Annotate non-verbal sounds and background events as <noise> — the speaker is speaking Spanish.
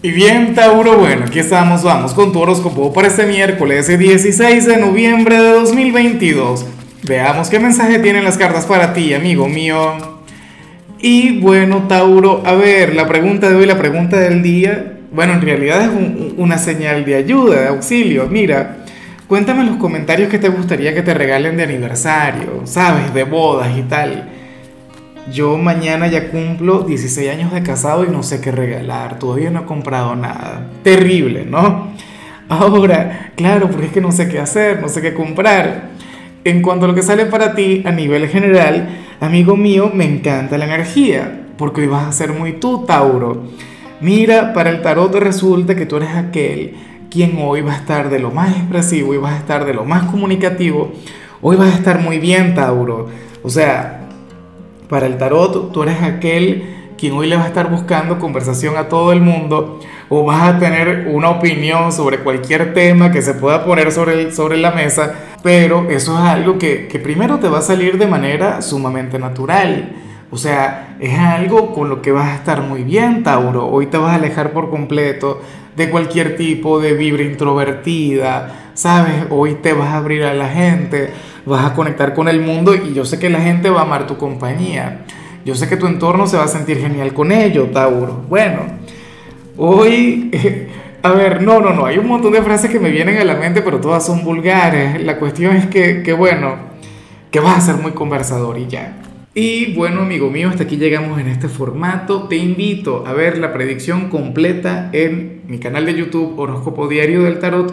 Y bien, Tauro, bueno, aquí estamos, vamos con tu horóscopo para este miércoles 16 de noviembre de 2022. Veamos qué mensaje tienen las cartas para ti, amigo mío. Y bueno, Tauro, a ver, la pregunta de hoy, la pregunta del día, bueno, en realidad es una señal de ayuda, de auxilio. Mira, cuéntame en los comentarios qué te gustaría que te regalen de aniversario, sabes, de bodas y tal. Yo mañana ya cumplo 16 años de casado y no sé qué regalar, todavía no he comprado nada. Terrible, ¿no? Ahora, claro, porque es que no sé qué hacer, no sé qué comprar. En cuanto a lo que sale para ti a nivel general, amigo mío, me encanta la energía, porque hoy vas a ser muy tú, Tauro. Mira, para el tarot resulta que tú eres aquel quien hoy va a estar de lo más expresivo y vas a estar de lo más comunicativo. Hoy vas a estar muy bien, Tauro. O sea, para el tarot, tú eres aquel quien hoy le va a estar buscando conversación a todo el mundo o vas a tener una opinión sobre cualquier tema que se pueda poner sobre, sobre la mesa, pero eso es algo que, que primero te va a salir de manera sumamente natural. O sea, es algo con lo que vas a estar muy bien, Tauro. Hoy te vas a alejar por completo de cualquier tipo de vibra introvertida, ¿sabes? Hoy te vas a abrir a la gente, vas a conectar con el mundo y yo sé que la gente va a amar tu compañía. Yo sé que tu entorno se va a sentir genial con ello, Tauro. Bueno, hoy... <laughs> A ver, no, no, no, hay un montón de frases que me vienen a la mente, pero todas son vulgares. La cuestión es que, que bueno, que vas a ser muy conversador y ya. Y bueno, amigo mío, hasta aquí llegamos en este formato. Te invito a ver la predicción completa en mi canal de YouTube Horóscopo Diario del Tarot